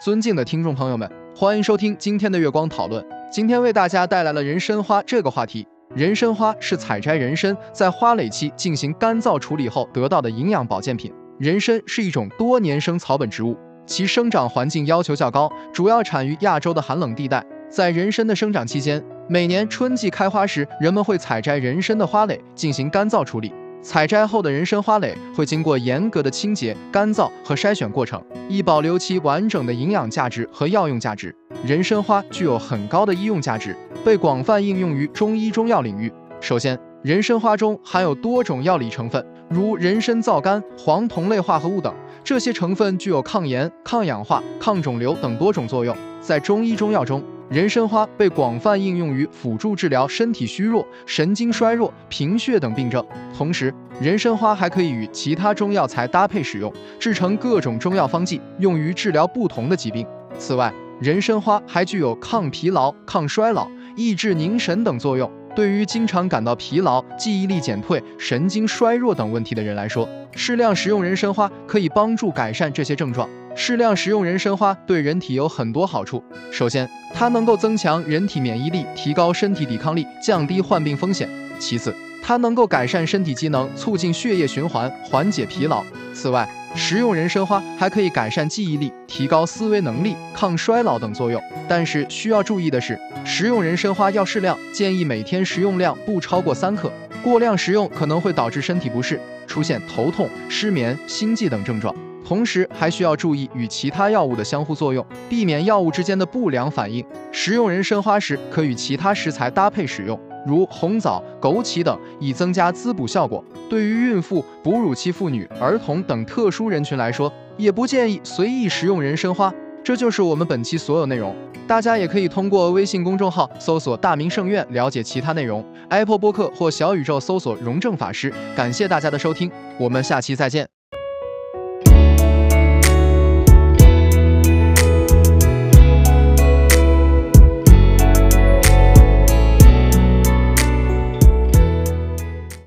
尊敬的听众朋友们，欢迎收听今天的月光讨论。今天为大家带来了人参花这个话题。人参花是采摘人参在花蕾期进行干燥处理后得到的营养保健品。人参是一种多年生草本植物，其生长环境要求较高，主要产于亚洲的寒冷地带。在人参的生长期间，每年春季开花时，人们会采摘人参的花蕾进行干燥处理。采摘后的人参花蕾会经过严格的清洁、干燥和筛选过程，以保留其完整的营养价值和药用价值。人参花具有很高的医用价值，被广泛应用于中医中药领域。首先，人参花中含有多种药理成分，如人参皂苷、黄酮类化合物等，这些成分具有抗炎、抗氧化、抗肿瘤等多种作用。在中医中药中，人参花被广泛应用于辅助治疗身体虚弱、神经衰弱、贫血等病症。同时，人参花还可以与其他中药材搭配使用，制成各种中药方剂，用于治疗不同的疾病。此外，人参花还具有抗疲劳、抗衰老、抑制凝神等作用。对于经常感到疲劳、记忆力减退、神经衰弱等问题的人来说，适量食用人参花可以帮助改善这些症状。适量食用人参花对人体有很多好处。首先，它能够增强人体免疫力，提高身体抵抗力，降低患病风险。其次，它能够改善身体机能，促进血液循环，缓解疲劳。此外，食用人参花还可以改善记忆力，提高思维能力，抗衰老等作用。但是需要注意的是，食用人参花要适量，建议每天食用量不超过三克。过量食用可能会导致身体不适，出现头痛、失眠、心悸等症状。同时还需要注意与其他药物的相互作用，避免药物之间的不良反应。食用人参花时，可与其他食材搭配使用，如红枣、枸杞等，以增加滋补效果。对于孕妇、哺乳期妇女、儿童等特殊人群来说，也不建议随意食用人参花。这就是我们本期所有内容，大家也可以通过微信公众号搜索“大明圣院”了解其他内容。Apple 播客或小宇宙搜索“荣正法师”。感谢大家的收听，我们下期再见。